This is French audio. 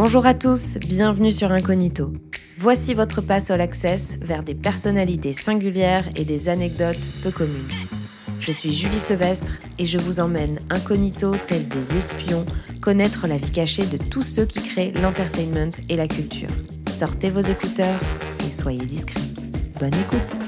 Bonjour à tous, bienvenue sur Incognito. Voici votre passe All Access vers des personnalités singulières et des anecdotes peu communes. Je suis Julie Sevestre et je vous emmène incognito tels des espions connaître la vie cachée de tous ceux qui créent l'entertainment et la culture. Sortez vos écouteurs et soyez discrets. Bonne écoute